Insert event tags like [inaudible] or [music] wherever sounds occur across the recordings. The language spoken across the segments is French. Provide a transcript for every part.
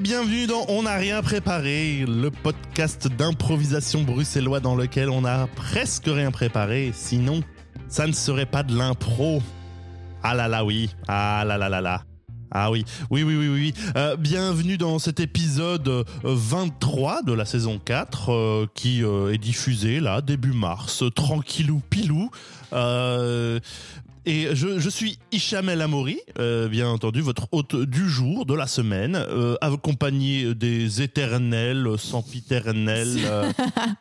bienvenue dans On n'a rien préparé, le podcast d'improvisation bruxellois dans lequel on a presque rien préparé, sinon ça ne serait pas de l'impro. Ah là là oui, ah là là là là. Ah oui, oui, oui, oui, oui. Euh, bienvenue dans cet épisode euh, 23 de la saison 4 euh, qui euh, est diffusé là, début mars, euh, tranquillou pilou. Et je, je suis Hicham El Amori, euh, bien entendu, votre hôte du jour, de la semaine, euh, accompagné des éternels, sempiternels. [laughs]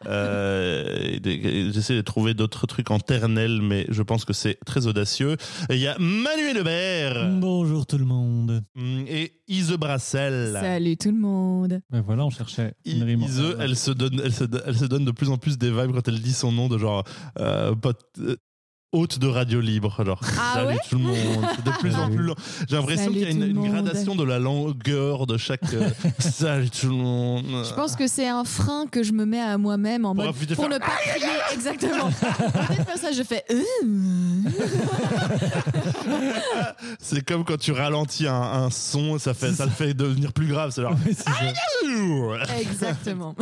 Euh, euh, J'essaie de trouver d'autres trucs en ternel, mais je pense que c'est très audacieux. Il y a Manuel Hubert Bonjour tout le monde. mm, et Ise Brassel. Salut tout le monde. Ben voilà, on cherchait une I- rime. Ise, elle se donne, elle se, elle se donne de plus en plus des vibes quand elle dit son nom de genre hôte de radio libre. Genre, Ah salut ouais tout le monde. De plus en Salut. plus long. J'ai l'impression qu'il y a une, gradation de la longueur de chaque. euh, [laughs] salut tout le monde. Je pense que c'est un frein que je me mets à moi-même en Pour mode pour faire- ne pas crier exactement. [laughs] Faire ça, je fais euh. [laughs] C'est comme quand tu ralentis un, un son, ça fait, ça le fait devenir plus grave. C'est exactement.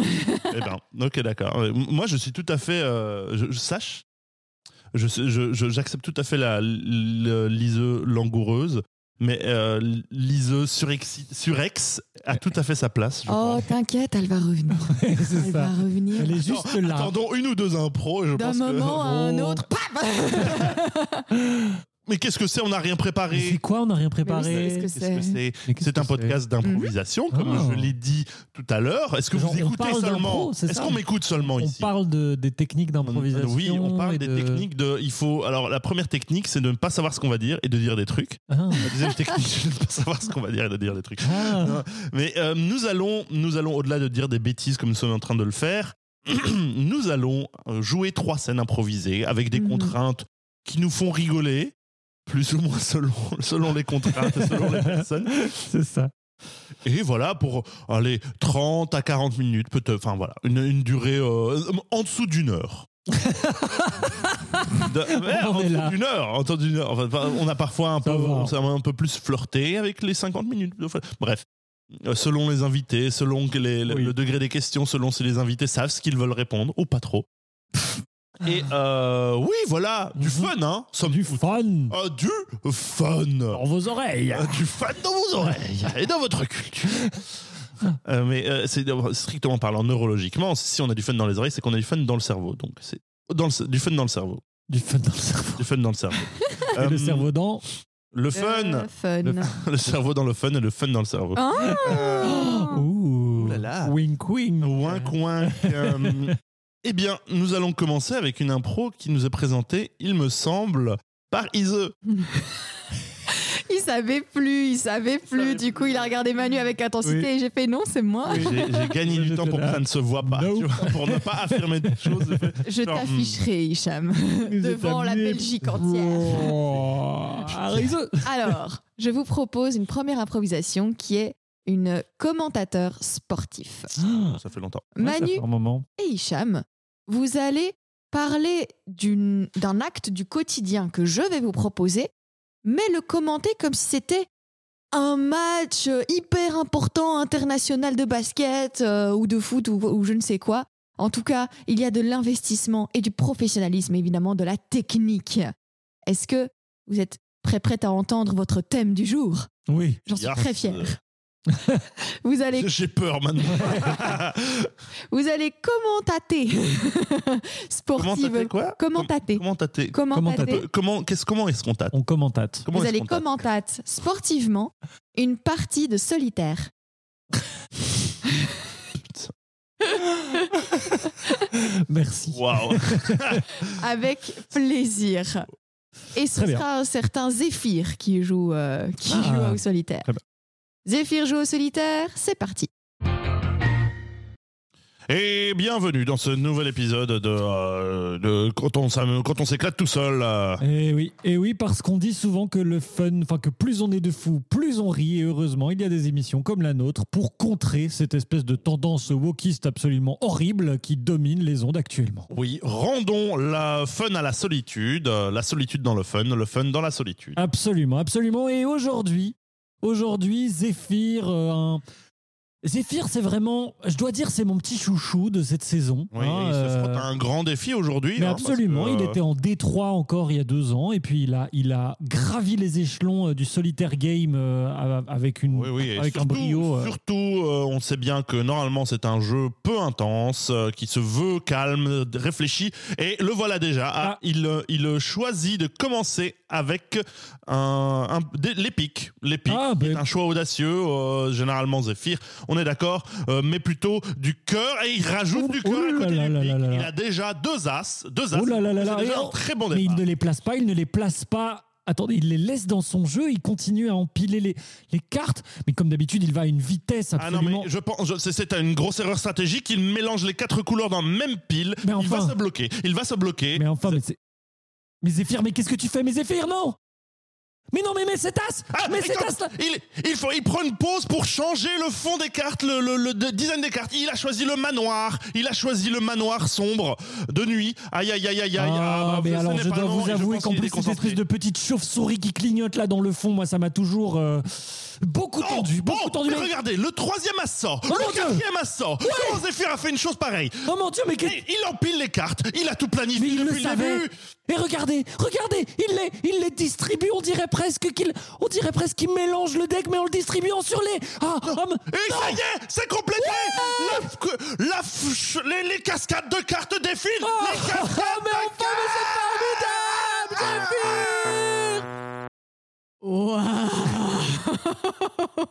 Eh ben, ok, d'accord. Moi, je suis tout à fait. euh, je, je sache. Je, je- je- j'accepte tout à fait la, la liseuse langoureuse, mais euh, liseuse surexi- surex a tout à fait sa place. je Oh, t'inquiète, elle va revenir. [laughs] Elle va revenir. Elle est juste Attends, là. Attendons une ou deux impros. Je D'un moment à un Oh. autre, paf. [laughs] [laughs] Mais qu'est-ce que c'est? On n'a rien préparé. c'est quoi On n'a rien préparé? c'est- un podcast d'improvisation, comme Ah. je l'ai dit tout à l'heure. Est-ce que Genre, vous on écoutez seulement? Est-ce qu'on m'écoute seulement On ici? parle de, des techniques d'improvisation. Oui, on parle des de- techniques de. Il faut. Alors, la première technique, c'est de ne pas savoir ce qu'on va dire et de dire des trucs. Ah. La deuxième technique, c'est de ne pas savoir ce qu'on va dire et de dire des trucs. Ah. Mais euh, nous allons, nous allons au-delà de dire des bêtises comme nous sommes en train de le faire, [clears throat] nous allons euh, jouer trois scènes improvisées avec des Mhm. contraintes qui nous font rigoler, plus ou moins selon, [laughs] selon les contraintes, selon les personnes. [laughs] C'est ça. Et voilà pour aller 30 à 40 minutes, peut-être, enfin voilà, une, une durée euh, en dessous d'une heure. [laughs] De- On en est là. d'une heure, en dessous d'une heure. Enfin, on a parfois un peu, on un peu plus flirté avec les 50 minutes. Bref, Euh, selon les invités, selon les- Oui. le degré des questions, selon si les invités savent ce qu'ils veulent répondre ou pas trop. Et euh, oui, voilà, du Mhm. fun, hein. Somme Du toute. fun Ah, du fun. dans vos oreilles. Euh, du fun dans vos oreilles [laughs] et dans votre culture. [laughs] Euh, mais euh, c'est strictement parlant neurologiquement, si on a du fun dans les oreilles, c'est qu'on a du fun dans le cerveau. Donc c'est dans le, du fun dans le cerveau. Du fun dans le cerveau. Du fun dans le cerveau. [laughs] Et Euh, le cerveau dans. Le fun. Euh, fun. Le- Le cerveau dans le fun et le fun dans le cerveau. Ah. Euh, Ouh. Ouh là là. Wink wink. Ouin coin. Eh bien, nous allons commencer avec une impro qui nous est présentée, il me semble, par Ise. Il savait plus, il savait plus. savait Du coup, il a regardé Manu avec intensité Oui. et j'ai fait non, c'est moi. J'ai j'ai gagné du temps pour que ça ne se voit pas, No. tu vois, pour ne pas affirmer des choses. Je [laughs] t'afficherai, Hicham, [laughs] devant la. Belgique entière. Oh. Arise. Alors, je vous propose une première improvisation qui est une commentateur sportif. hmm, Ça fait longtemps. Ouais, ça Manu fait un moment. et Hicham, vous allez parler d'un acte du quotidien que je vais vous proposer, mais le commenter comme si c'était un match euh, hyper important international de basket euh, ou de foot ou, ou je ne sais quoi. En tout cas, il y a de l'investissement et du professionnalisme, évidemment, de la technique. Est-ce que vous êtes prêt, prête à entendre votre thème du jour? Oui. J'en suis Yes. très fière. [laughs] Vous allez J'ai peur maintenant. [laughs] Vous allez commentater Comment [laughs] sportive. t'as quoi Commentater. Comment t'as été Commentater. Euh, Comment qu'est-ce comment est-ce qu'on tâte On commentate. Comment Vous allez commentate sportivement une partie de solitaire. Merci. Waouh. avec plaisir. Et ce Très bien. sera un certain Zéphyr qui joue, euh, qui Ah. joue au solitaire. Zéphyr joue au solitaire, c'est parti. Et bienvenue dans ce nouvel épisode de, euh, de quand on s'am- quand on s'éclate tout seul. euh. Et Eh oui, et oui, parce qu'on dit souvent que le fun, enfin que plus on est de fous, plus on rit. Et heureusement, il y a des émissions comme la nôtre pour contrer cette espèce de tendance wokiste absolument horrible qui domine les ondes actuellement. Oui, rendons la fun à la solitude, euh, la solitude dans le fun, le fun dans la solitude. Absolument, absolument. Et aujourd'hui, aujourd'hui, Zéphyr, euh, Zephyr, c'est vraiment, je dois dire, c'est mon petit chouchou de cette saison. Oui, hein, il se euh, frotte à un grand défi aujourd'hui. Mais hein, absolument, que, il euh, était en Détroit encore il y a deux ans, et puis il a, il a gravi les échelons euh, du solitaire game euh, avec, une, Oui, oui, et avec un brio. euh, Surtout, euh, on sait bien que normalement c'est un jeu peu intense, euh, qui se veut calme, réfléchi, et le voilà déjà. Ah, Ah. il, euh, il choisit de commencer avec un, un- l'épique. L'épique, Ah, ben- un choix audacieux, euh, généralement Zephyr, on est d'accord, euh, mais plutôt du cœur, et il rajoute Oh, du cœur oh à côté du pic. Il a déjà deux as, deux as. Oh là là déjà un très bon mais départ. il ne les place pas, il ne les place pas. Attendez, il les laisse dans son jeu, il continue à empiler les, les cartes, mais comme d'habitude, il va à une vitesse Ah non, absolument. mais je pense, je- c'est- une grosse erreur stratégique. Il mélange les quatre couleurs dans la même pile. Mais Il va se bloquer. Il va se bloquer. Mais enfin, mais c'est. Mais Zéphyr, mais qu'est-ce que tu fais Mais Zéphyr, non? Mais non, mais mets cette as Ah, Mais quand- as il, il, faut, il prend une pause pour changer le fond des cartes, le, le- le de- design des cartes. Il a choisi le manoir. Il a choisi le manoir sombre de nuit. Aïe, aïe, aïe, aïe, aïe. Ah, bah, mais alors je dois vous avouer qu'en plus cette espèce de petite chauve-souris qui clignote là dans le fond, moi ça m'a toujours euh, beaucoup Oh, tendu, beaucoup oh, tendu. mais mais- regardez, le troisième as sort. Oh, le quatrième as sort. Comment Zephyr a fait une chose pareille Oh mon dieu, mais il, il empile les cartes. Il a tout planifié Mais il depuis le savait. début. Et regardez, regardez, il les, il les distribue. On dirait presque qu'il, on dirait presque qu'il mélange le deck, mais en le distribuant sur les. Ah, ah, mais- Et ça y est, c'est complété. La que- la f- les, les cascades de cartes défilent. Ah, Les cascades ah, mais de enfin, mais c'est formidable, Zéphyr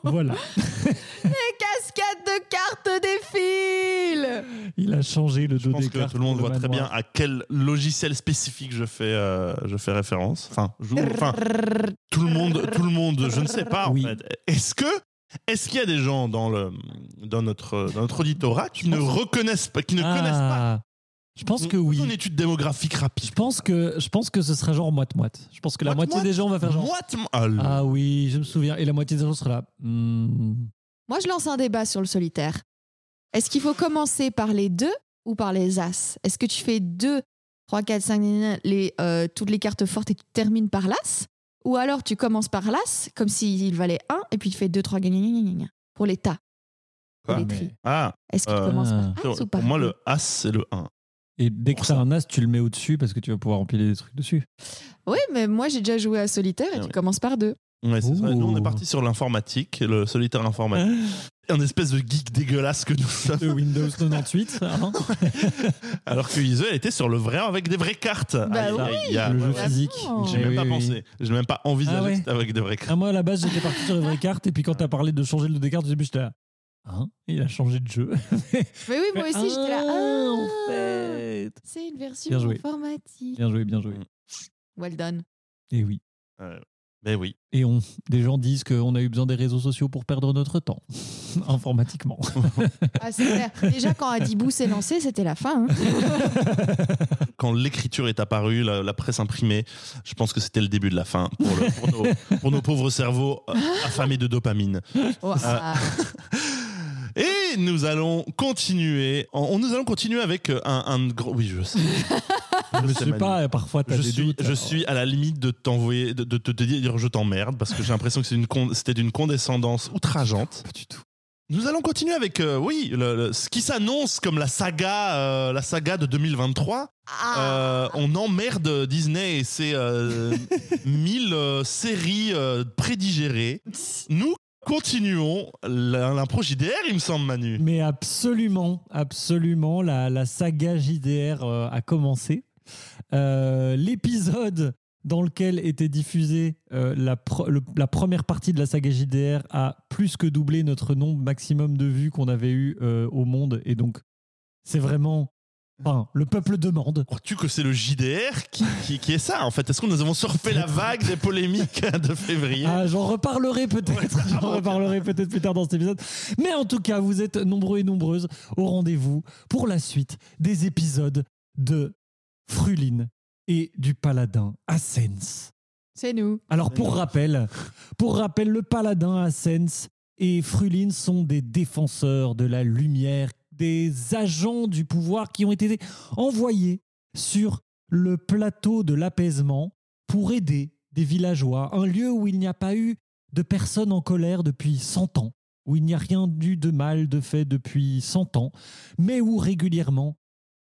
Voilà, [laughs] Les cascades de cartes défilent il a changé le Je dos pense des que cartes. tout le monde voit très bien à quel logiciel spécifique je fais, euh, je fais référence. Enfin, tout le monde, tout le monde, je ne sais pas Oui. en fait. Est-ce que, est-ce qu'il y a des gens dans le, dans notre, dans notre auditorat qui ne reconnaissent pas, qui ne connaissent pas Ah, je pense que oui. Une étude démographique rapide. Je pense que, je pense que ce sera genre moite-moite. Je pense que la moitié des gens va faire genre. Moite- ah, le- Ah oui, je me souviens. Et la moitié des gens sera là. Hmm. Moi, je lance un débat sur le solitaire. Est-ce qu'il faut commencer par les deux ou par les as? Est-ce que tu fais 2, 3, 4, 5, les, euh, toutes les cartes fortes et tu termines par l'as? Ou alors tu commences par l'as, comme s'il valait 1, et puis tu fais 2, 3, pour les tas. Quoi les Mais-. Ah, Est-ce que tu Euh, commences par ah. as ou par pour moi, deux? le As, c'est le 1. Et dès que Pour t'as ça. un as, tu le mets au-dessus parce que tu vas pouvoir empiler des trucs dessus. Oui, mais moi j'ai déjà joué à solitaire et Ah tu oui. commences par 2. Ouais, c'est ça. Nous, on est parti sur l'informatique, le solitaire informatique. [laughs] Un espèce de geek dégueulasse que nous sommes. De Windows 98. [laughs] hein. Alors que Iso, elle était sur le vrai avec des vraies cartes. Bah Aïe, oui. aïe, aïe, aïe. le jeu physique. J'ai Eh même oui, pas oui. pensé. J'ai même pas envisagé Ah ouais. avec des vraies cartes. Ah, moi, à la base, j'étais parti sur les vraies cartes. Et puis quand t'as parlé de changer le dos des cartes, au début, j'étais là. Hein Il a changé de jeu. [laughs] Mais oui, moi aussi j'étais là. Ah, Ah, en fait. C'est une version Bien joué. informatique. Bien joué, bien joué. Well done. Et oui. Ben oui. Et on, des gens disent qu'on a eu besoin des réseaux sociaux pour perdre notre temps, [laughs] informatiquement. [laughs] Ah, c'est clair. Déjà, quand Adibou s'est lancé, c'était la fin. hein. [laughs] Quand l'écriture est apparue, la, la presse imprimée, je pense que c'était le début de la fin pour, le- pour nos, pour nos pauvres cerveaux euh, affamés de dopamine. Oh, ah. Et nous allons continuer. On, nous allons continuer avec euh, un, un gros. Oui, je sais. Je sais Manu. pas, parfois Je des suis, doutes. je alors. suis à la limite de t'envoyer, de, de te dire je t'emmerde parce que j'ai l'impression que con- c'était d'une condescendance outrageante. Pas du tout. Nous allons continuer avec, euh, oui, le- le- ce qui s'annonce comme la saga, euh, la saga de 2023. Ah. Euh, on emmerde Disney et ses euh, [laughs] mille euh, séries euh, prédigérées. Nous continuons l'impro JDR, il me semble, Manu. Mais absolument, absolument, la, la saga JDR euh, a commencé. Euh, L'épisode dans lequel était diffusée euh, la, pro- le- la première partie de la saga JDR a plus que doublé notre nombre maximum de vues qu'on avait eu euh, au monde. Et donc, c'est vraiment... Enfin, le peuple demande. Crois-tu que c'est le JDR qui, qui- qui est ça, en fait? Est-ce que nous avons surfé la vague des polémiques [laughs] de février? Ah, J'en reparlerai peut-être. J'en reparlerai peut-être plus tard dans cet épisode. Mais en tout cas, vous êtes nombreux et nombreuses au rendez-vous pour la suite des épisodes de Fruline et du Paladin Ascens. C'est nous. Alors pour rappel, pour rappel, le Paladin Ascens et Fruline sont des défenseurs de la lumière, des agents du pouvoir qui ont été envoyés sur le plateau de l'apaisement pour aider des villageois, un lieu où il n'y a pas eu de personnes en colère depuis 100 ans. où il n'y a rien eu de mal de fait depuis 100 ans, mais où régulièrement,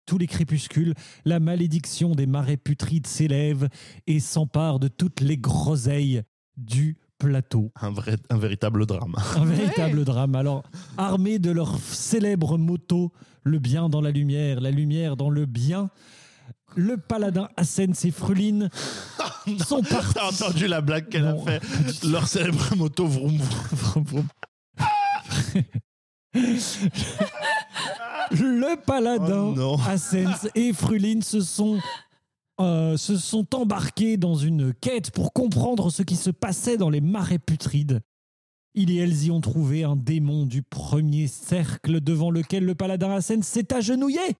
tous les crépuscules, la malédiction des marais putrides s'élève et s'empare de toutes les groseilles du plateau. Un, vrai, un véritable drame. Un véritable drame. Alors, armés de leur célèbre motto, le bien dans la lumière, la lumière dans le bien, le paladin Ascens et Fruline [laughs] sont partis. T'as entendu la blague qu'elle a fait Leur célèbre moto vroom vroom. Vroom, vroom. [laughs] le paladin Oh [laughs] et Fruline se sont, euh, se sont embarqués dans une quête pour comprendre ce qui se passait dans les marais putrides. Ils et elles y ont trouvé un démon du premier cercle devant lequel le paladin Ascens s'est agenouillé.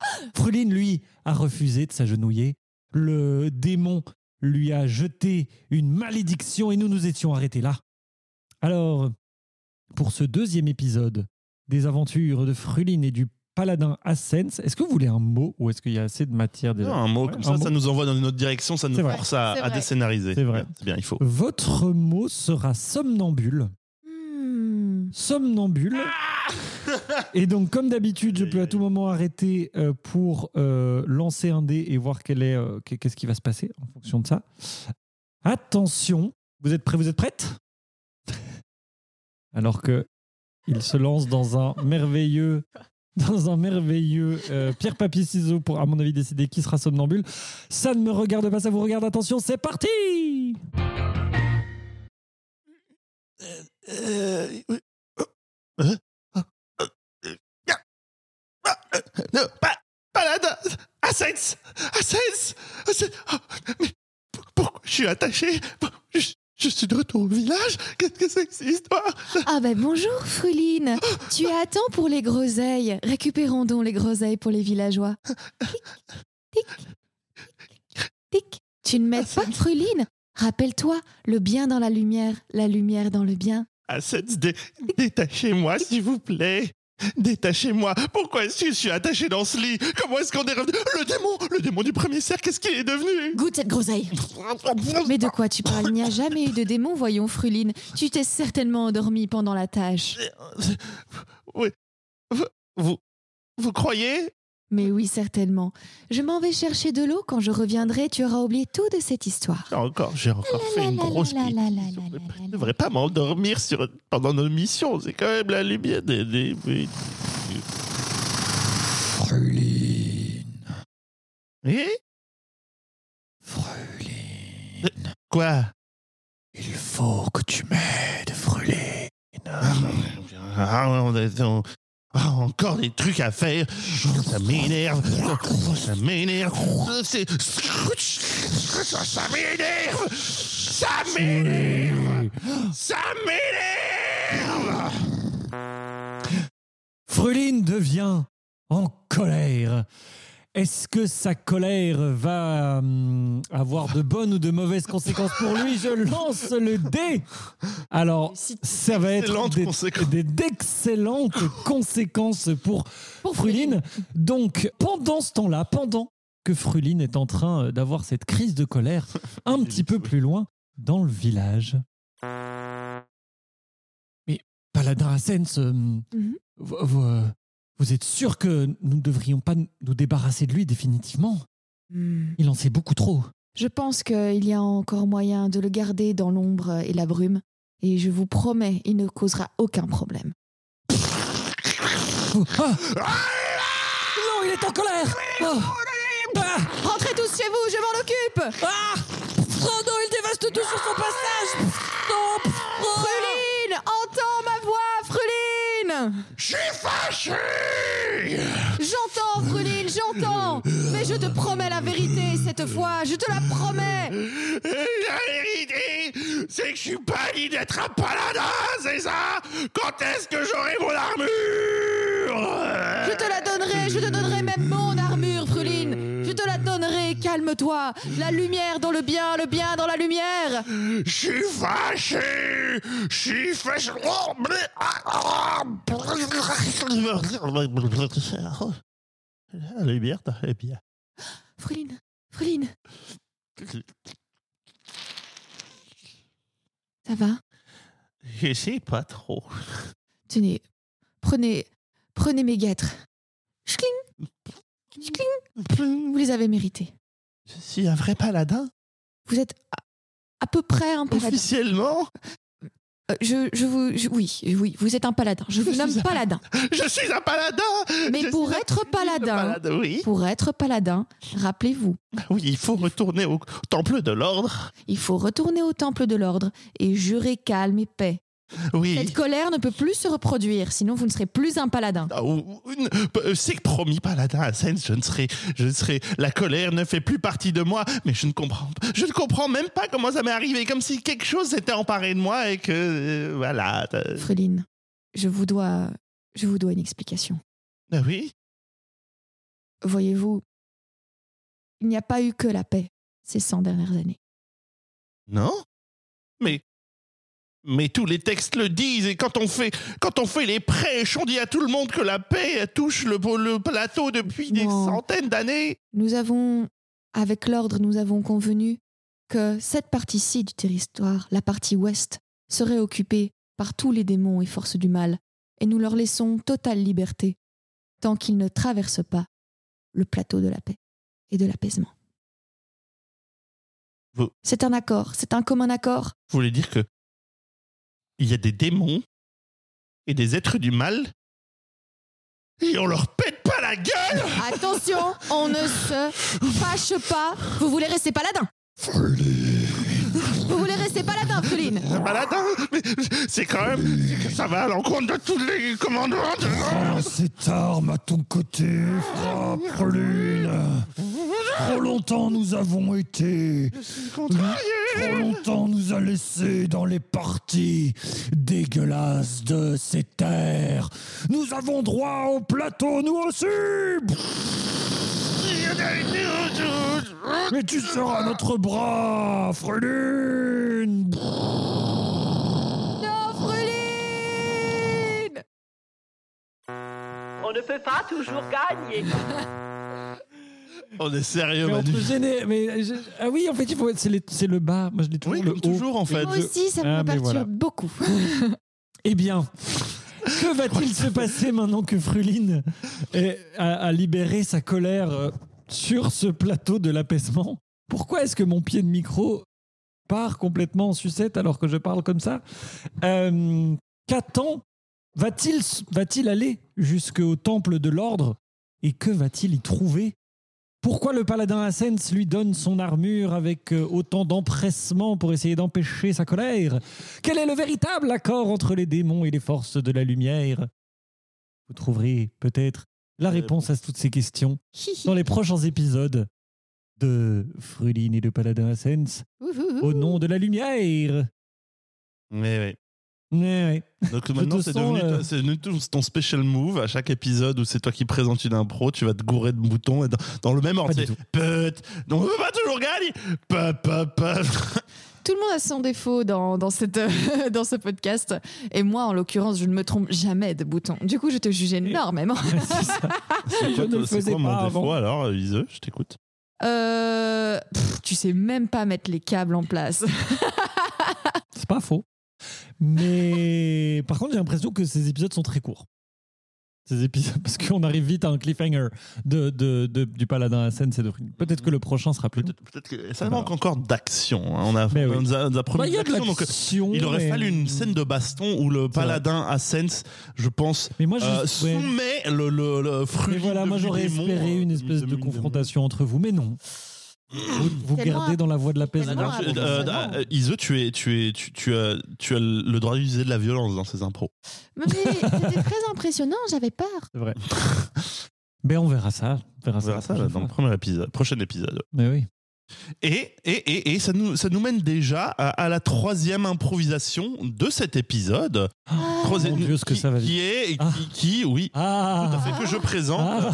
[gasps] Fruline, lui, a refusé de s'agenouiller. Le démon lui a jeté une malédiction et nous nous étions arrêtés là. Alors, pour ce deuxième épisode des aventures de Fruline et du paladin Ascens, est-ce que vous voulez un mot ou est-ce qu'il y a assez de matière déjà Non, un mot Ouais, comme un ça, ça mot. nous envoie dans une autre direction, ça nous vrai. force à, à. C'est vrai. C'est bien, il faut. Votre mot sera somnambule. Hmm. Somnambule. Et donc, comme d'habitude, je peux à tout moment arrêter euh, pour euh, lancer un dé et voir quel est, euh, qu'est- qu'est-ce qui va se passer en fonction de ça. Attention, vous êtes prêts Vous êtes prêtes? Alors que il se lance dans un merveilleux, dans un merveilleux euh, pierre papier ciseaux pour, à mon avis, décider qui sera somnambule. Ça ne me regarde pas, ça vous regarde. Attention, c'est parti pas. Oh, mais pour- pourquoi je suis attaché? Je, suis de retour au village Qu'est-ce que c'est que cette histoire? Ah ben bonjour Fruline Tu attends pour les groseilles. Récupérons donc les groseilles pour les villageois. Tic, tic, tic. Tu ne m'aides pas Fruline? Rappelle-toi, le bien dans la lumière, la lumière dans le bien. Assens, dé- détachez-moi, s'il vous plaît. Détachez-moi. Pourquoi est-ce que je suis attaché dans ce lit? Comment est-ce qu'on est revenu? Le démon Le démon du premier cercle, qu'est-ce qu'il est devenu? Goûte cette groseille Mais de quoi tu parles? Il n'y a jamais eu de démon, voyons Fruline. Tu t'es certainement endormi pendant la tâche. Oui. Vous, vous, vous croyez Mais oui, certainement. Je m'en vais chercher de l'eau. Quand je reviendrai, tu auras oublié tout de cette histoire. Encore, j'ai encore fait une grosse bêtise. Je la devrais- pas m'endormir sur, pendant nos missions. C'est quand même la lumière des... des- Fruline. Eh Fruline. Quoi? Il faut que tu m'aides, Fruline. Ah, on- encore des trucs à faire. Ça m'énerve. Ça m'énerve. C'est- Ça m'énerve. Ça m'énerve. Ça m'énerve. Fruline devient en colère. Est-ce que sa colère va hum, avoir de bonnes ou de mauvaises conséquences pour lui? Je lance le dé. Alors, ça va être des- d'excellentes conséquences pour Pour Fruline. Donc, pendant ce temps-là, pendant que Fruline est en train euh, d'avoir cette crise de colère, [laughs] un petit peu plus loin, dans le village. Mais Paladin Ascens, euh, Mhm. euh, vous êtes sûr que nous ne devrions pas nous débarrasser de lui définitivement Hmm. Il en sait beaucoup trop. Je pense qu'il y a encore moyen de le garder dans l'ombre et la brume. Et je vous promets, il ne causera aucun problème. Vous- Ah non, il est en colère Ah Ah Rentrez tous chez vous, je m'en occupe Ah Oh non, il dévaste tout sur son passage Non Oh Fruline Entends ma voix, Fruline Je suis fâché. J'entends, Fruline, j'entends. Mais je te promets la vérité cette fois, je te la promets. La vérité, c'est que je suis pas dit d'être un paladin, c'est ça? Quand est-ce que j'aurai mon armure? Je te la donnerai, je te donnerai même mon calme-toi La lumière dans le bien, le bien dans la lumière Je suis fâché Je suis fâché. La lumière, eh bien. Fruline, Fruline, ça va? Je sais pas trop. Tenez, prenez, prenez mes guêtres. Schling, schling, vous les avez mérités. Je suis un vrai paladin. Vous êtes à, à peu près un paladin. Officiellement, Euh, je, je vous, je- oui, oui, vous êtes un paladin. Je vous Je nomme un- paladin. [laughs] je suis un paladin. Mais pour être paladin, paladin, oui. pour être paladin, rappelez-vous, Oui, il faut retourner au temple de l'ordre. il faut retourner au temple de l'ordre et jurer calme et paix. Oui. Cette colère ne peut plus se reproduire, sinon vous ne serez plus un paladin. Ah, euh, C'est que promis, paladin Ascens, je ne serai, je ne serai, la colère ne fait plus partie de moi, mais je ne comprends, je ne comprends même pas comment ça m'est arrivé, comme si quelque chose s'était emparé de moi et que, euh, voilà. euh, Fruline, je vous dois, je vous dois une explication. ah oui, Voyez-vous, il n'y a pas eu que la paix ces 100 dernières années. non, mais, mais tous les textes le disent et quand on fait, quand on fait les prêches, on dit à tout le monde que la paix touche le, le plateau depuis des centaines d'années. Nous avons, avec l'ordre, nous avons convenu que cette partie-ci du territoire, la partie ouest, serait occupée par tous les démons et forces du mal, et nous leur laissons totale liberté, tant qu'ils ne traversent pas le plateau de la paix et de l'apaisement. Vous- C'est un accord, c'est un commun accord. Vous voulez dire que il y a des démons et des êtres du mal et on leur pète pas la gueule Attention, on ne se fâche pas. Vous voulez rester paladin? Vous voulez rester paladin, Fruline Paladin, mais c'est quand même c'est que ça va à l'encontre de tous les commandements. de- Prends cette arme à ton côté, frappe lune. Trop longtemps nous avons été. Trop longtemps nous a laissés dans les parties dégueulasses de ces terres. Nous avons droit au plateau, nous aussi. Mais tu seras notre bras, Frelune. Non, Fruline On ne peut pas toujours gagner. [laughs] On est sérieux, Mais, Manu. mais je- ah oui, en fait, il faut, c'est, les- c'est le bas. Moi, je l'ai toujours Oui, le comme haut. toujours en fait. Moi aussi, ça Ah, me mais perturbe voilà. beaucoup. [laughs] Eh bien, que va-t-il se passer maintenant que Fruline est- a, a libéré sa colère euh, sur ce plateau de l'apaisement? Pourquoi est-ce que mon pied de micro part complètement en sucette alors que je parle comme ça? Euh, Qu'attend? Va-t-il va-t-il aller jusqu'au temple de l'ordre? Et que va-t-il y trouver? Pourquoi le paladin Ascens lui donne son armure avec euh, autant d'empressement pour essayer d'empêcher sa colère? Quel est le véritable accord entre les démons et les forces de la lumière? Vous trouverez peut-être la réponse à toutes ces questions [laughs] dans les prochains épisodes de Fruline et le paladin Ascens au nom de la lumière. Mais oui. Ouais, ouais. Donc maintenant, te c'est devenu, euh, devenu ton- special move à chaque épisode où c'est toi qui présentes une impro, tu vas te gourer de boutons et dans, dans le même ordre. Peut, donc on peut pas toujours gagner. Peu, peu, peu. Tout le monde a son défaut dans, dans, cette, [laughs] dans ce podcast. Et moi, en l'occurrence, je ne me trompe jamais de bouton. Du coup, je te juge énormément. [laughs] C'est quoi, ne quoi mon pas défaut avant. alors, Iseux Je t'écoute. Euh, tu sais même pas mettre les câbles en place. [laughs] C'est pas faux. Mais par contre, j'ai l'impression que ces épisodes sont très courts. Ces épisodes, parce qu'on arrive vite à un cliffhanger de, de, de- du paladin à scène. c'est de- Peut-être que le prochain sera plus. Peut-être que ça manque encore d'action. hein. On a, Mais oui. on nous a, on nous a promis Bah, Il y a de l'action, donc euh, l'action. il aurait mais- fallu une scène de baston où le paladin Ascens, je pense, Mais moi, je, euh, ouais. soumet le, le, le fruit. Mais voilà, moi j'aurais espéré euh, une espèce de confrontation entre vous, mais non. Vous, gardez dans la voie de Alors, Ah, euh, ça va. euh, Iseux, tu, es, tu, es, tu, tu as, tu as le droit d'utiliser de la violence dans ces impros. Mais c'était très impressionnant, j'avais peur. C'est vrai. Mais [laughs] on verra ça. On verra On ça, verra la ça dans le premier épisode, prochain épisode. Mais oui. Et, et, et, et ça, nous, ça nous mène déjà à, à la troisième improvisation de cet épisode. Troisième- Oh mon Dieu, ce que qui, ça va qui est, Ah. qui, qui, oui, Ah tout à fait, que je présente. Ah.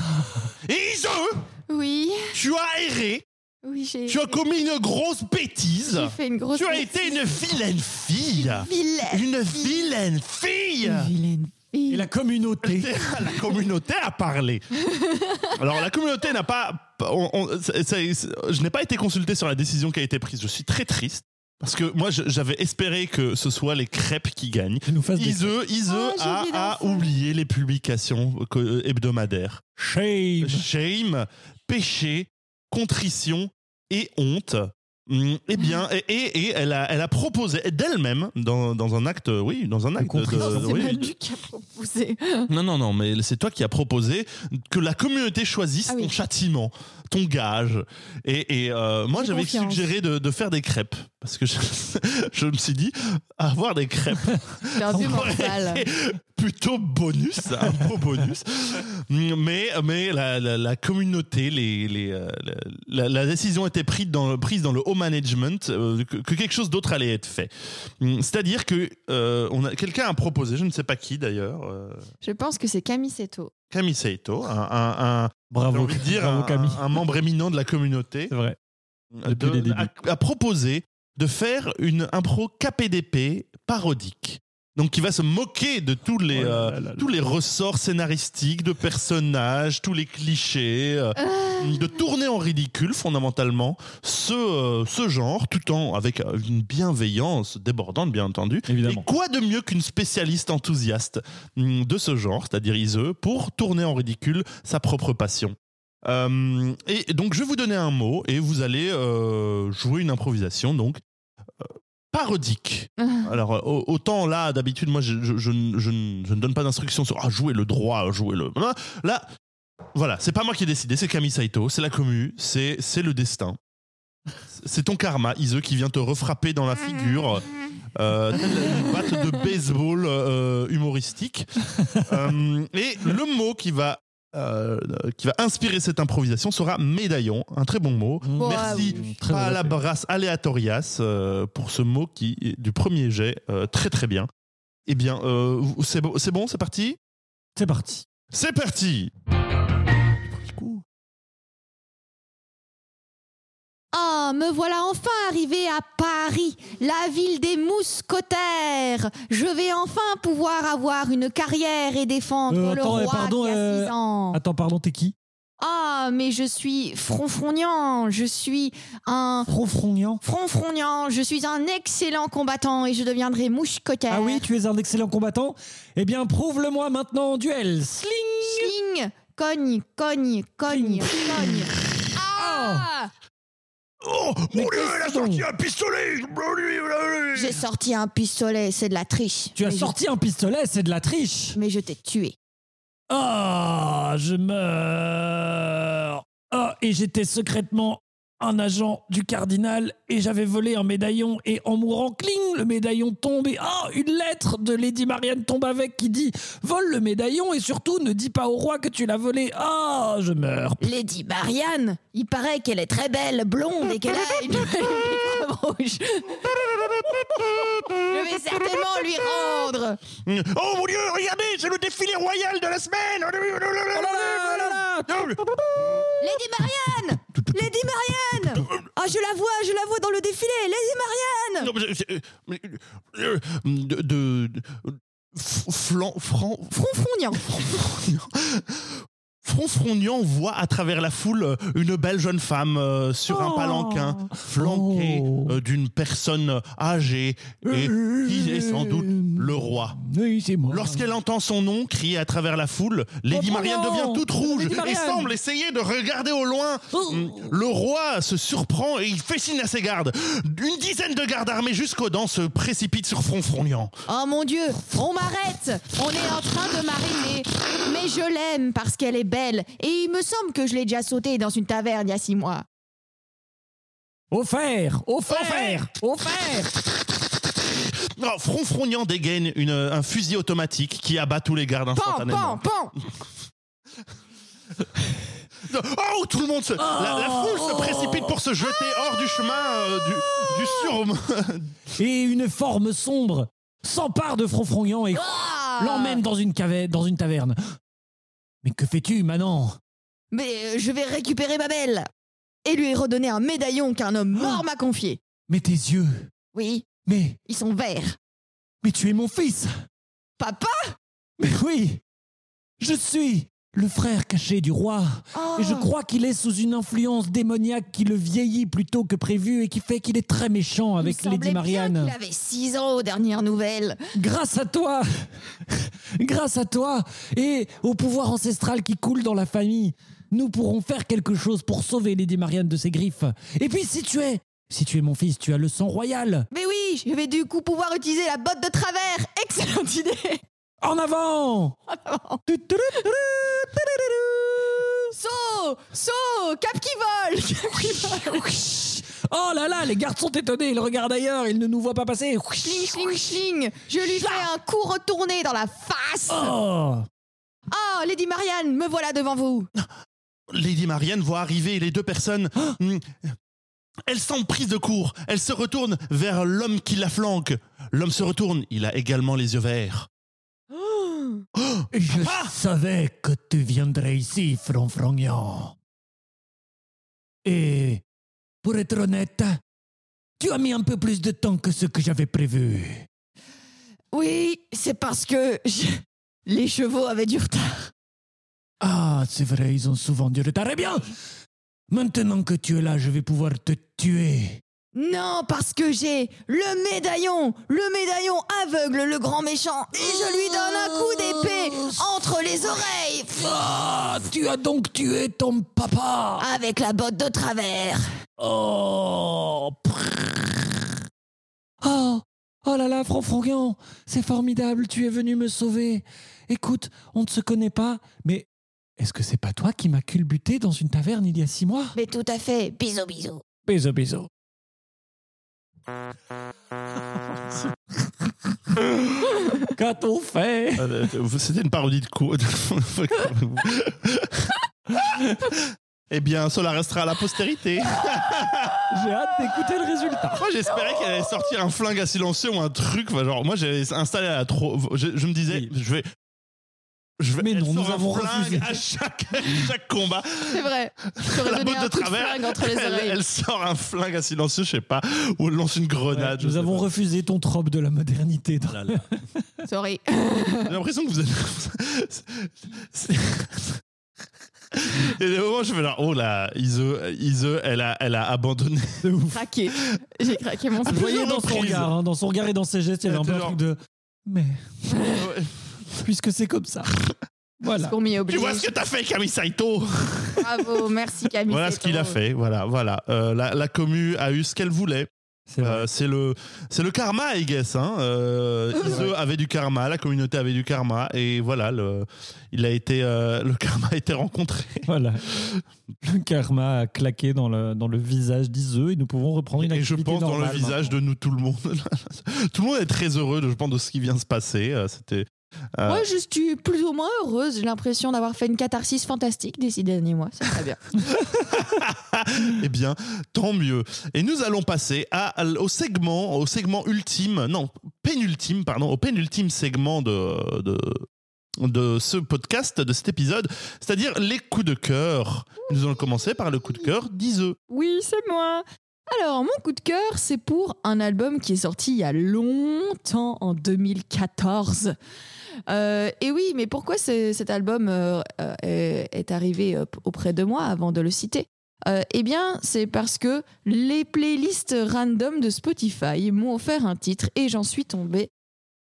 Et Iseux, Oui, tu as erré, oui, j'ai tu as commis une grosse bêtise. j'ai fait une grosse. Tu as été une vilaine fille. vilaine. Une vilaine fille. Une vilaine fille. Et la communauté. [laughs] la communauté a parlé. [laughs] Alors la communauté n'a pas, on- on- c'est- c'est- je n'ai pas été consulté sur la décision qui a été prise. Je suis très triste. Parce que moi, je- j'avais espéré que ce soit les crêpes qui gagnent. Tu nous des Ise, Ise Oh, j'ai a, oublié a les publications hebdomadaires. shame. Shame, péché, contrition et honte. Hum, Eh bien, et, et- et elle, a, elle a proposé d'elle-même, dans, dans un acte, oui, dans un acte de. C'est oui. Qui a proposé. Non, non, non, mais c'est toi qui as proposé que la communauté choisisse Ah oui. ton châtiment, ton gage. Et, et, euh, moi, j'avais suggéré de, de faire des crêpes. Parce que je, [laughs] je me suis dit, avoir des crêpes, Perdu mental. [laughs] plutôt bonus, un beau bonus. Mais, mais la, la- la communauté, les, les, euh, la, la décision était prise dans, le- prise dans le haut management euh, que, que quelque chose d'autre allait être fait. Hum, C'est-à-dire que euh, on a quelqu'un a proposé, je ne sais pas qui d'ailleurs. euh, Je pense que c'est Camille Seto. Camille un, un- Bravo, envie de dire bravo un, Camille. un membre éminent de la communauté, C'est vrai. de- Depuis les débuts. a, a proposé de faire une impro KPDP parodique. Donc qui va se moquer de tous les, Oh là euh, là là là. tous les ressorts scénaristiques de personnages, tous les clichés, euh, de tourner en ridicule fondamentalement ce, euh, ce genre, tout en avec une bienveillance débordante bien entendu. Évidemment. Et quoi de mieux qu'une spécialiste enthousiaste hum, de ce genre, c'est-à-dire Ise, pour tourner en ridicule sa propre passion? Euh, Et donc je vais vous donner un mot et vous allez euh, jouer une improvisation donc parodique. [laughs] Alors euh, au- autant là d'habitude moi je, je- je ne- je donne pas d'instructions sur ah, jouer le droit, jouer le là voilà c'est pas moi qui ai décidé c'est Camille Saito c'est la commu c'est c'est le destin. C'est ton karma Ise qui vient te refrapper dans la [laughs] figure euh, telle une batte de baseball euh, humoristique. [laughs] Euh, et le mot qui va euh, qui va inspirer cette improvisation sera médaillon un très bon mot Bon, Merci. Très. Palabras Aleatorias euh, pour ce mot qui est du premier jet euh, très très bien. Eh bien, euh, c'est bon, c'est bon, c'est parti? C'est parti. C'est parti Ah, me voilà enfin arrivé à Paris, la ville des mousquetaires. Je vais enfin pouvoir avoir une carrière et défendre Euh, le attends, roi pardon, qui a euh, six ans. Attends, pardon, t'es qui? Ah, mais je suis fronfrognant, je suis un Fronfrognan? fronfrognant, je suis un excellent combattant et je deviendrai mousquetaire. Ah oui, tu es un excellent combattant Eh bien, prouve-le-moi maintenant en duel. Sling Sling, cogne, cogne, cogne, cogne. Ah Oh Mais qu'est-ce donc un pistolet J'ai sorti un pistolet, c'est de la triche. Tu as Mais je- sorti un pistolet, c'est de la triche Mais je t'ai tué. Ah, je meurs Ah, et j'étais secrètement un agent du cardinal et j'avais volé un médaillon et en mourant, cling, le médaillon tombe et ah, une lettre de Lady Marianne tombe avec qui dit vole le médaillon et surtout ne dis pas au roi que tu l'as volé. Ah, je meurs. Lady Marianne, il paraît qu'elle est très belle, blonde et qu'elle a une [laughs] rouge. Je vais certainement lui rendre. Oh mon dieu, regardez, c'est le défilé royal de la semaine Oh là là, oh là là. Lady Marianne Lady Marianne Ah, je la vois, je la vois dans le défilé. Lady Marianne Non, mais, euh, de, de, de- flan, fran, Fronfrognant. Fronfrognan voit à travers la foule euh, une belle jeune femme euh, sur un Oh. palanquin, flanquée Oh. euh, d'une personne âgée et qui est sans doute le roi. Oui. Lorsqu'elle entend son nom crier à travers la foule, Lady Oh, Marianne devient toute rouge et semble essayer de regarder au loin. Oh. Le roi se surprend et il fait signe à ses gardes. Une dizaine de gardes armés jusqu'aux dents se précipitent sur Fronfrognan. Oh mon Dieu, on m'arrête On est en train de m'arrêter. Mais je l'aime parce qu'elle est belle. Et il me semble que je l'ai déjà sautée dans une taverne il y a six mois. Au fer Au fer Au fer Oh, Fronfrognan dégaine une- un fusil automatique qui abat tous les gardes Pan, instantanément. pan, [laughs] pan Oh, tout le monde se... la, la foule se précipite pour se jeter hors du chemin euh, du, du sur... [laughs] Et une forme sombre s'empare de Fronfrognan et Ah l'emmène dans une caverne, dans une taverne. Mais que fais-tu, Manon? Mais euh, je vais récupérer ma belle et lui redonner un médaillon qu'un homme mort m'a confié. Mais tes yeux. Oui, Mais, ils sont verts. mais tu es mon fils. Papa? Mais oui. Je suis le frère caché du roi. Et je Oh. crois qu'il est sous une influence démoniaque qui le vieillit plutôt que prévu et qui fait qu'il est très méchant Il avec Lady bien Marianne. qu'il avait 6 ans aux dernières nouvelles. Grâce à toi, [laughs] grâce à toi et au pouvoir ancestral qui coule dans la famille, nous pourrons faire quelque chose pour sauver Lady Marianne de ses griffes. Et puis si tu es, si tu es mon fils, tu as le sang royal. Mais oui, je vais du coup pouvoir utiliser la botte de travers. Excellente idée. En avant Saut Saut Cap qui vole [laughs] Cap qui vole Oh là là, les gardes sont étonnés, ils regardent ailleurs, ils ne nous voient pas passer. Schling, schling, schling Je lui fais un coup retourné dans la face Oh Oh, Lady Marianne, me voilà devant vous Lady Marianne voit arriver les deux personnes. [gasps] Elle semble prise de court. Elle se retourne vers l'homme qui la flanque. L'homme se retourne. Il a également les yeux verts. Je savais que tu viendrais ici, Fronfrognon. Et pour être honnête, tu as mis un peu plus de temps que ce que j'avais prévu. Oui, c'est parce que je- les chevaux avaient du retard. Ah, c'est vrai, ils ont souvent du retard. Eh bien, maintenant que tu es là, je vais pouvoir te tuer. Non, parce que j'ai le médaillon Le médaillon aveugle le grand méchant Et je lui donne un coup d'épée entre les oreilles Ah, tu as donc tué ton papa. Avec la botte de travers Oh Oh Oh là là, Franfranguin, c'est formidable, tu es venu me sauver. Écoute, on ne se connaît pas, mais est-ce que c'est pas toi qui m'as culbuté dans une taverne il y a six mois? Mais tout à fait, bisous bisous Bisous, bisous. Qu'a-t-on fait Euh, C'était une parodie de quoi? [laughs] Eh bien, cela restera à la postérité. [laughs] J'ai hâte d'écouter le résultat. Moi, j'espérais qu'elle allait sortir un flingue à silencieux ou un truc. Enfin, genre, moi, j'avais installé à trop. Je, je me disais, Oui. je vais. Je vais Mais non, nous un avons flingue refusé. À chaque, chaque combat, C'est vrai la botte de de travers, entre les elle, oreilles elle sort un flingue à silencieux, je sais pas, ou elle lance une grenade. Nous avons pas. refusé ton trope de la modernité. Oh là là. [laughs] Sorry J'ai l'impression que vous êtes. C'est- [laughs] Il y a des moments où je fais genre, oh là, Ise, Ise elle, a, elle a abandonné. [laughs] Craqué J'ai craqué mon Je slip. voyais dans son regard, hein, dans son regard et dans ses gestes, il y avait un peu un truc de. Mais Ouais. Puisque c'est comme ça. [laughs] Voilà. Pour m'y Tu vois ce que t'as fait, Camille Saito? Bravo, merci [laughs] Camille. Voilà ce qu'il a fait. Voilà, voilà. Euh, la, la commu a eu ce qu'elle voulait. C'est vrai. Euh, c'est le, c'est le karma, I guess. Hein. Euh, [laughs] Ise avait du karma, la communauté avait du karma, et voilà, le, il a été, euh, le karma a été rencontré. Voilà. Le karma a claqué dans le, dans le visage d'Iseux et nous pouvons reprendre une Et je activité pense dans le normale visage de nous tout le monde. tout le monde est très heureux, de, je pense, de ce qui vient de se passer. Euh, C'était. Euh, Moi, je suis plus ou moins heureuse. J'ai l'impression d'avoir fait une catharsis fantastique des six derniers mois. C'est très bien. [laughs] eh bien, tant mieux. Et nous allons passer à, au segment, au segment ultime, non, pénultime, pardon, au pénultime segment de, de, de ce podcast, de cet épisode, c'est-à-dire les coups de cœur. Nous allons commencer par le coup de cœur d'Iseux. Oui, c'est moi. Alors, mon coup de cœur, c'est pour un album qui est sorti il y a longtemps, en 2014. Euh, et oui, mais pourquoi cet album euh, euh, est, arrivé auprès de moi avant de le citer? Eh bien, c'est parce que les playlists random de Spotify m'ont offert un titre et j'en suis tombée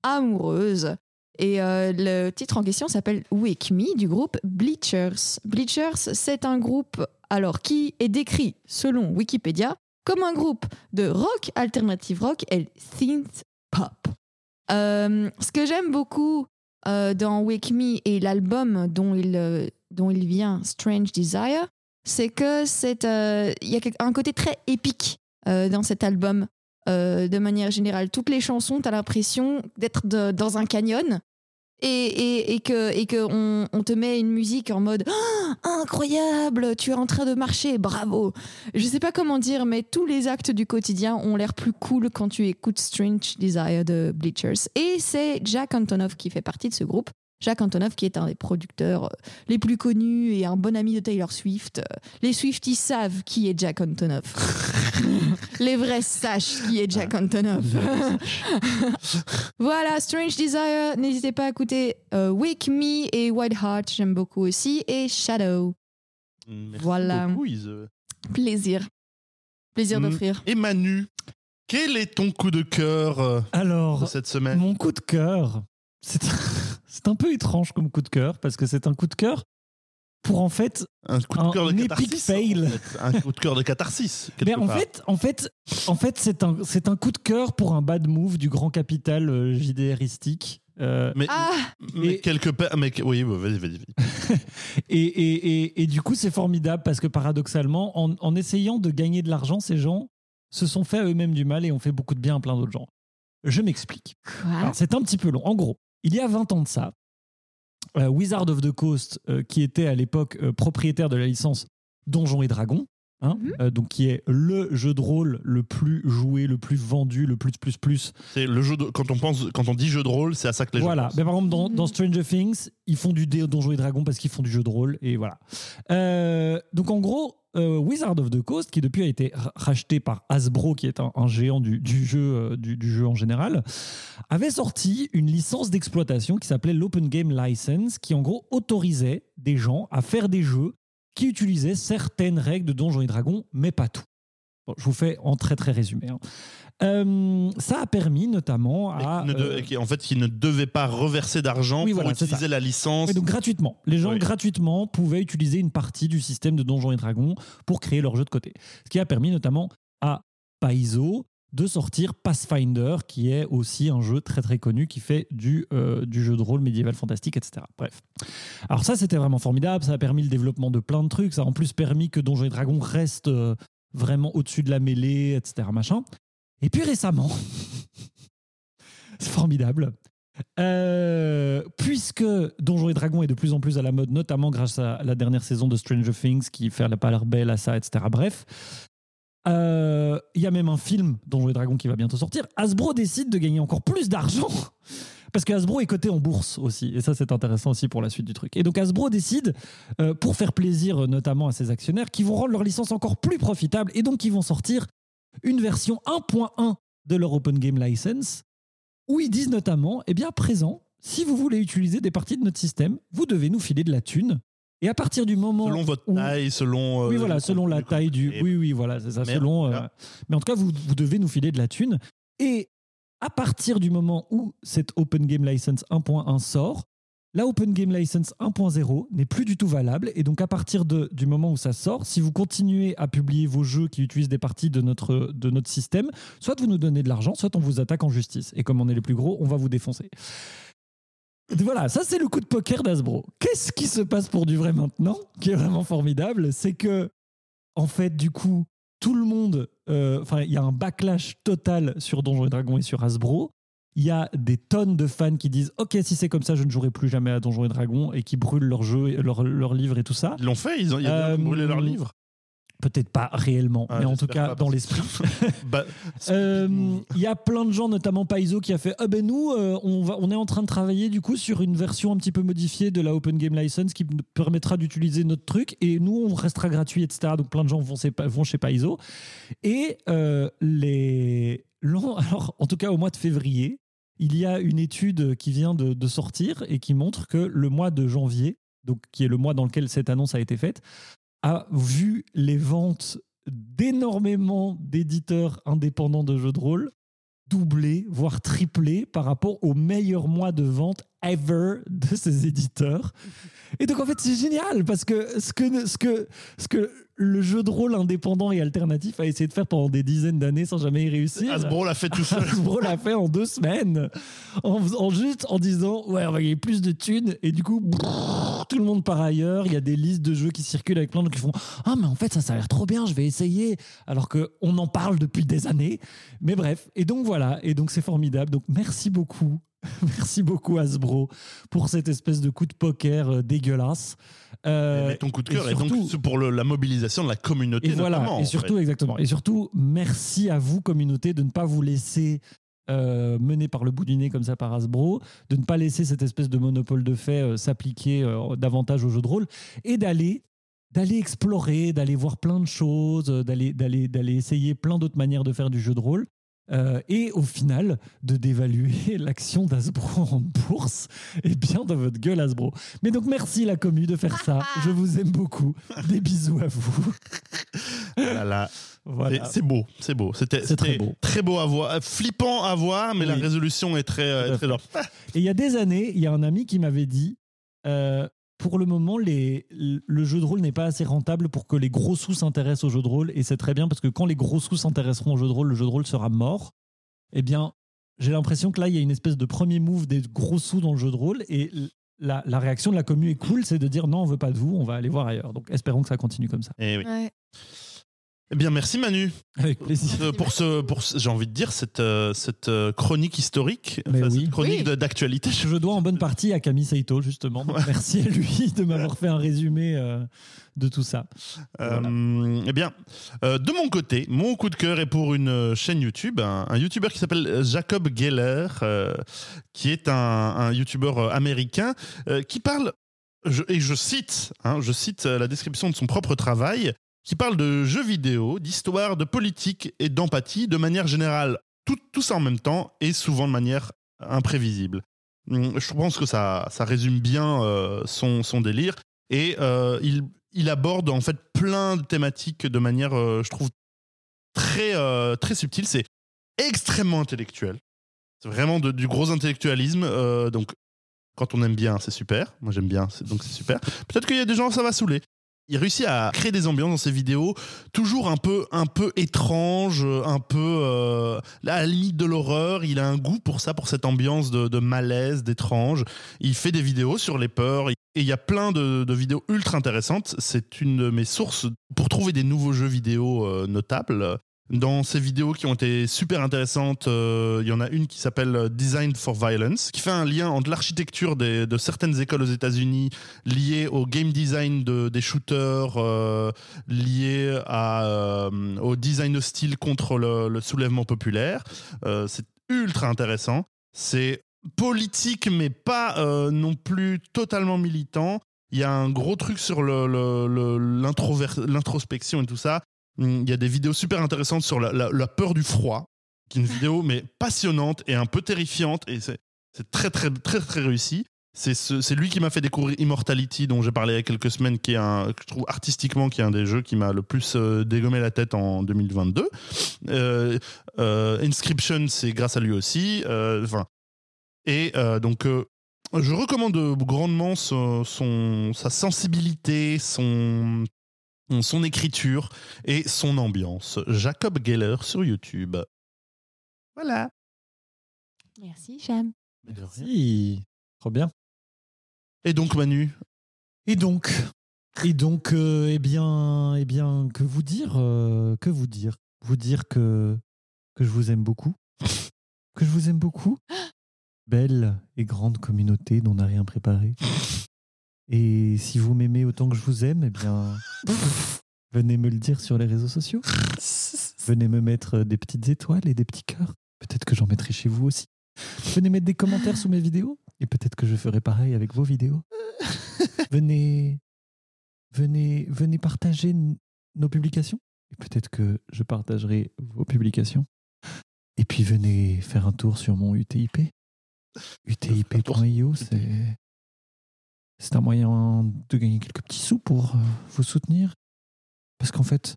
amoureuse. Et le titre en question s'appelle Wake Me du groupe Bleachers. Bleachers, c'est un groupe alors qui est décrit selon Wikipédia comme un groupe de rock, alternative rock et synth pop. Ce que j'aime beaucoup euh, dans Wake Me et l'album dont il, euh, dont il vient, Strange Desire, c'est que c'est euh, il y a un côté très épique dans cet album. De manière générale, toutes les chansons, tu as l'impression d'être dans un canyon et, et, et que, et que on, on te met une musique en mode Ah, incroyable, tu es en train de marcher, bravo. Je sais pas comment dire, mais tous les actes du quotidien ont l'air plus cool quand tu écoutes Strange Desire de Bleachers. Et c'est Jack Antonoff qui fait partie de ce groupe. Jack Antonoff, qui est un des producteurs euh, les plus connus et un bon ami de Taylor Swift. Euh, Les Swifties savent qui est Jack [laughs] Antonoff. les vrais sachent qui [laughs] est Jack Antonoff. voilà, Strange Desire, n'hésitez pas à écouter euh, Wake Me et White Heart, j'aime beaucoup aussi, et Shadow. Merci Voilà. beaucoup, Ise. Plaisir. Plaisir Mm. d'offrir. Et Manu, quel est ton coup de cœur euh, Alors, cette semaine? mon coup de cœur, c'est c'est un peu étrange comme coup de cœur parce que c'est un coup de cœur pour en fait Un coup de cœur de epic catharsis. fail. en fait. Un coup de cœur de catharsis. [laughs] Mais en part. fait, en fait, en fait, c'est un, c'est un coup de cœur pour un bad move du grand capital euh, JDRistique. Euh, Mais, Ah, mais Et- quelque part. Mais, oui, bah, vas-y, vas-y. vas-y. [laughs] et, et, et, et du coup, c'est formidable parce que paradoxalement, en, en essayant de gagner de l'argent, ces gens se sont fait à eux-mêmes du mal et ont fait beaucoup de bien à plein d'autres gens. Je m'explique. c'est un petit peu long. En gros, il y a 20 ans de ça, euh, Wizard of the Coast, euh, qui était à l'époque euh, propriétaire de la licence Donjons et Dragons, hein, Mhm. euh, donc qui est le jeu de rôle le plus joué, le plus vendu, le plus plus plus. C'est le jeu de, quand on pense, quand on dit jeu de rôle, c'est à ça que les Voilà. gens. pensent. Mais par exemple, dans, Mhm. dans Stranger Things, ils font du Donjons et Dragons parce qu'ils font du jeu de rôle et voilà. Euh, donc en gros, euh, Wizard of the Coast, qui depuis a été ra- racheté par Hasbro, qui est un, géant du, du jeu, euh, du, jeu en général, avait sorti une licence d'exploitation qui s'appelait l'Open Game License, qui en gros autorisait des gens à faire des jeux qui utilisaient certaines règles de Donjons et Dragons, mais pas tout. Je vous fais en très très résumé. hein. Euh, ça a permis notamment à... de- euh, qui- en fait, qui ne devait pas reverser d'argent Oui, pour voilà, utiliser la licence. Oui, donc gratuitement. Les gens Oui. gratuitement pouvaient utiliser une partie du système de Donjons et Dragons pour créer leur jeu de côté. Ce qui a permis notamment à Paizo de sortir Pathfinder, qui est aussi un jeu très très connu qui fait du, euh, du jeu de rôle médiéval fantastique, etc. Bref. Alors ça, c'était vraiment formidable. Ça a permis le développement de plein de trucs. Ça a en plus permis que Donjons et Dragons reste euh, vraiment au-dessus de la mêlée, etc. Machin. Et puis récemment, [laughs] c'est formidable. Euh, puisque Donjons et Dragons est de plus en plus à la mode, notamment grâce à la dernière saison de Stranger Things qui fait la part belle à ça, etc. Bref, euh, il y a même un film Donjons et Dragons qui va bientôt sortir. Hasbro décide de gagner encore plus d'argent [laughs] parce que Hasbro est coté en bourse aussi, et ça c'est intéressant aussi pour la suite du truc. Et donc Hasbro décide, euh, pour faire plaisir notamment à ses actionnaires, qu'ils vont rendre leur licence encore plus profitable, et donc ils vont sortir une version 1.1 de leur Open Game License où ils disent notamment, eh bien, à présent, si vous voulez utiliser des parties de notre système, vous devez nous filer de la thune. Et à partir du moment Selon votre où- taille, selon. euh, oui, voilà, selon la taille du. Oui, oui, voilà, c'est ça. Mais selon, en tout euh, cas- Mais en tout cas, vous, vous devez nous filer de la thune. Et à partir du moment où cette Open Game License 1.1 sort, la Open Game License 1.0 n'est plus du tout valable. Et donc, à partir du moment où ça sort, si vous continuez à publier vos jeux qui utilisent des parties de notre, de notre système, soit vous nous donnez de l'argent, soit on vous attaque en justice. Et comme on est les plus gros, on va vous défoncer. Voilà, ça c'est le coup de poker d'Asbro. Qu'est-ce qui se passe pour du vrai maintenant, qui est vraiment formidable, c'est que, en fait, du coup, tout le monde, euh, enfin, il y a un backlash total sur Donjons et Dragons et sur Hasbro. Il y a des tonnes de fans qui disent Ok, si c'est comme ça, je ne jouerai plus jamais à Donjons et Dragons et qui brûlent leurs jeux, leurs leurs livres et tout ça. Ils l'ont fait, ils ont, ils ont Euh, brûlé leur livre. Peut-être pas réellement, Ah, mais en tout cas pas, dans l'esprit. [laughs] Bah, Euh, Il y a plein de gens, notamment Paizo, qui a fait Ah ben nous, euh, on, va, on est en train de travailler du coup sur une version un petit peu modifiée de la Open Game License qui permettra d'utiliser notre truc et nous, on restera gratuit, etc. Donc plein de gens vont, chez- vont chez Paizo. Et les. [laughs] Alors, en tout cas, au mois de février, il y a une étude qui vient de, sortir et qui montre que le mois de janvier, donc qui est le mois dans lequel cette annonce a été faite, a vu les ventes d'énormément d'éditeurs indépendants de jeux de rôle doubler, voire tripler par rapport au meilleur mois de vente ever de ces éditeurs. Et donc en fait c'est génial parce que ce que, ce que ce que le jeu de rôle indépendant et alternatif a essayé de faire pendant des dizaines d'années sans jamais y réussir. Hasbro l'a fait tout [laughs] seul. Hasbro l'a fait en deux semaines, en, en juste en disant ouais on va gagner plus de thunes et du coup brrr, tout le monde part ailleurs. Il y a des listes de jeux qui circulent avec plein de gens qui font ah mais en fait ça ça a l'air trop bien, je vais essayer. Alors que on en parle depuis des années. Mais bref et donc voilà et donc c'est formidable. Donc merci beaucoup. [laughs] Merci beaucoup Hasbro pour cette espèce de coup de poker euh, dégueulasse. Euh, ton coup de et cœur est donc surtout- pour le- la mobilisation de la communauté. et voilà, et surtout, fait. exactement. Et surtout, merci à vous, communauté, de ne pas vous laisser euh, menée par le bout du nez comme ça par Hasbro, de ne pas laisser cette espèce de monopole de fait euh, s'appliquer euh, davantage au jeu de rôle et d'aller d'aller explorer, d'aller voir plein de choses, euh, d'aller d'aller d'aller essayer plein d'autres manières de faire du jeu de rôle. Euh, et au final, de dévaluer [laughs] l'action d'Asbro en bourse, et bien dans votre gueule, Hasbro. Mais donc, merci la commu de faire ça. [laughs] Je vous aime beaucoup. Des bisous à vous. Voilà. Voilà. C'est beau, c'est beau. C'était très beau. très beau à voir, flippant à voir, mais la résolution est très, euh, très Et il y a des années, il y a un ami qui m'avait dit euh, pour le moment, les, le jeu de rôle n'est pas assez rentable pour que les gros sous s'intéressent au jeu de rôle. Et c'est très bien parce que quand les gros sous s'intéresseront au jeu de rôle, le jeu de rôle sera mort. Eh bien, j'ai l'impression que là, il y a une espèce de premier move des gros sous dans le jeu de rôle. Et la, la réaction de la commu est cool, c'est de dire non, on veut pas de vous, on va aller voir ailleurs. Donc espérons que ça continue comme ça. Eh oui. Ouais. Eh bien, merci Manu Avec plaisir. euh, pour ce, pour ce- j'ai envie de dire cette, euh, cette euh, chronique historique, Mais enfin, oui. cette chronique Oui. d'actualité. Je dois en bonne partie à Camille Saito, justement. Donc, Merci à lui de m'avoir fait un résumé euh, de tout ça. Euh, eh bien, de mon côté, mon coup de cœur est pour une chaîne YouTube, un, un YouTuber qui s'appelle Jacob Geller, euh, qui est un, un YouTuber américain euh, qui parle, je- et je cite, hein, je cite la description de son propre travail, qui parle de jeux vidéo, d'histoire, de politique et d'empathie de manière générale, tout, ça en même temps et souvent de manière imprévisible. Hum, Je pense que ça, ça résume bien euh, son, délire. Et euh, il, aborde en fait plein de thématiques de manière, euh, je trouve, très, très subtile. C'est extrêmement intellectuel. C'est vraiment du gros intellectualisme. donc, quand on aime bien, c'est super. Moi, j'aime bien, donc c'est super. Peut-être qu'il y a des gens, ça va saouler. Il réussit à créer des ambiances dans ses vidéos, toujours un peu, un peu étranges, un peu euh, à la limite de l'horreur. Il a un goût pour ça, pour cette ambiance de, malaise, d'étrange. Il fait des vidéos sur les peurs. Et il y a plein de, de vidéos ultra intéressantes. C'est une de mes sources pour trouver des nouveaux jeux vidéo euh, notables. Dans ces vidéos qui ont été super intéressantes, euh, il y en a une qui s'appelle Design for Violence, qui fait un lien entre l'architecture de certaines écoles aux États-Unis liées au game design de- des shooters, euh, euh, au design hostile contre le, soulèvement populaire. Euh, c'est ultra intéressant. C'est politique, mais pas euh, non plus totalement militant. Il y a un gros truc sur l'introspection et tout ça. Hum, Il y a des vidéos super intéressantes sur la, la- la peur du froid, qui est une vidéo [laughs] mais passionnante et un peu terrifiante et c'est très très très très réussi. C'est ce- c'est lui qui m'a fait découvrir Immortality dont j'ai parlé il y a quelques semaines, qui est un que je trouve artistiquement qui est un des jeux qui m'a le plus euh, dégommé la tête en 2022. Euh, euh, Inscription, c'est grâce à lui aussi. Enfin, et donc je recommande grandement son, son- sa sensibilité, son son écriture et son ambiance. Jacob Geller sur YouTube. Voilà. Merci, j'aime. Merci. Trop bien. Et donc Manu, Et donc, et donc, euh, eh bien, eh bien, que vous dire, euh, que vous dire, vous dire que que je vous aime beaucoup, que je vous aime beaucoup, [gasps] belle et grande communauté dont on n'a rien préparé. Et si vous m'aimez autant que je vous aime, eh bien, [laughs] venez me le dire sur les réseaux sociaux. Venez me mettre des petites étoiles et des petits cœurs. Peut-être que j'en mettrai chez vous aussi. Venez mettre des commentaires sous mes vidéos et peut-être que je ferai pareil avec vos vidéos. [laughs] venez, venez, venez partager nos publications et peut-être que je partagerai vos publications. Et puis venez faire un tour sur mon UTIP. UTIP.io, [laughs] c'est c'est un moyen de gagner quelques petits sous pour euh, vous soutenir. Parce qu'en fait,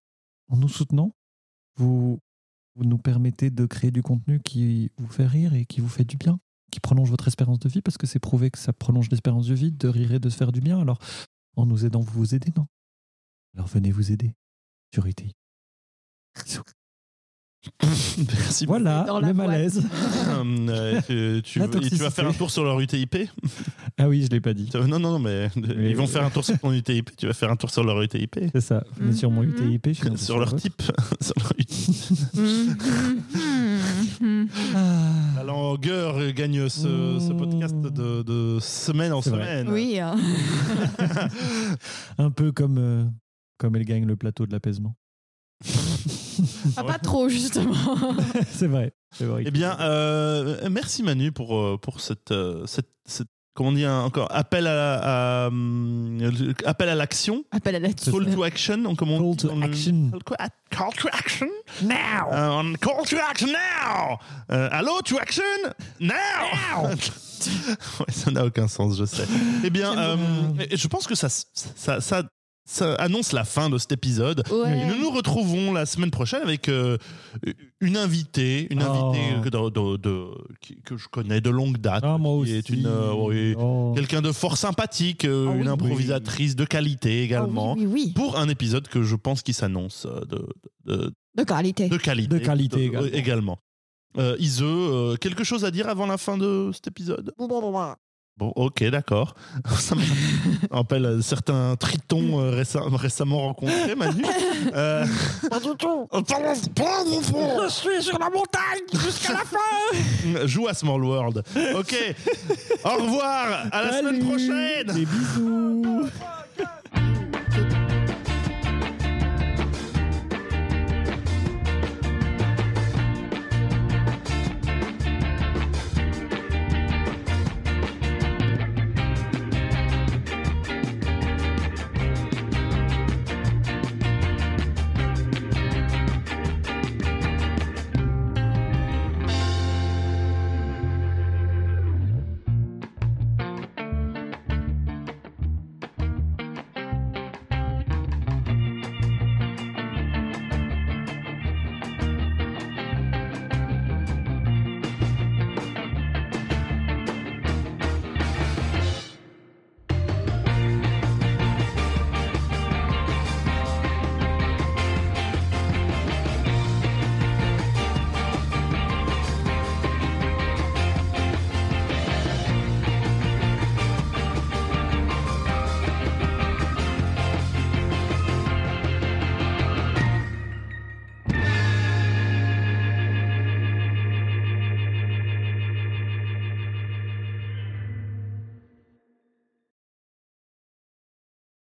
en nous soutenant, vous, nous permettez de créer du contenu qui vous fait rire et qui vous fait du bien, qui prolonge votre espérance de vie, parce que c'est prouvé que ça prolonge l'espérance de vie, de rire et de se faire du bien. Alors, en nous aidant, vous vous aidez, non? Alors venez vous aider sur UTI. [laughs] merci. Voilà, Dans le malaise. [laughs] Euh, tu, vas faire un tour sur leur UTIP Ah oui, je l'ai pas dit. Non, non, non, mais ils vont faire un tour sur ton UTIP. Tu vas faire un tour sur leur UTIP. C'est ça. Venez sur mon. UTIP. je suis sur leur type. [laughs] sur leur UTIP. Mhm. Ah. La langueur gagne ce, ce podcast de, de semaine en vrai. semaine. oui. hein. Un peu comme, euh, comme elle gagne le plateau de l'apaisement. Ah, pas trop, justement. [laughs] c'est vrai. C'est vrai. Eh bien, euh, merci Manu pour, euh, pour cette, euh, cette, cette- comment on dit encore appel à, à, hum, appel à l'action. Appel à la Call to action, on comment on Call to action. Call to- Call to action. Now! On call to action now. Euh, allô, to action now. [laughs] Ouais, ça n'a aucun sens, je sais. Eh bien, euh, je pense que ça, ça, ça, ça annonce la fin de cet épisode. Ouais. Nous nous retrouvons la semaine prochaine avec euh, une invitée, une Oh. invitée que, de- de- de- qui- que je connais de longue date, Ah, moi qui aussi. est une, euh, oui, Oh. quelqu'un de fort sympathique, euh, Ah oui, une oui. improvisatrice de qualité Ah également, oui, oui, oui. pour un épisode que je pense qui s'annonce de, de, De qualité. de qualité. De qualité également. également. Euh, Ise, euh, quelque chose à dire avant la fin de cet épisode? Bon, ok, d'accord. [laughs] Ça me rappelle certains tritons euh, récem- récemment rencontrés, Manu. [laughs] Euh, Pas du tout. [laughs] Je suis sur la montagne jusqu'à la fin. Joue à Small World. Ok. Au revoir. À la semaine prochaine. Des bisous!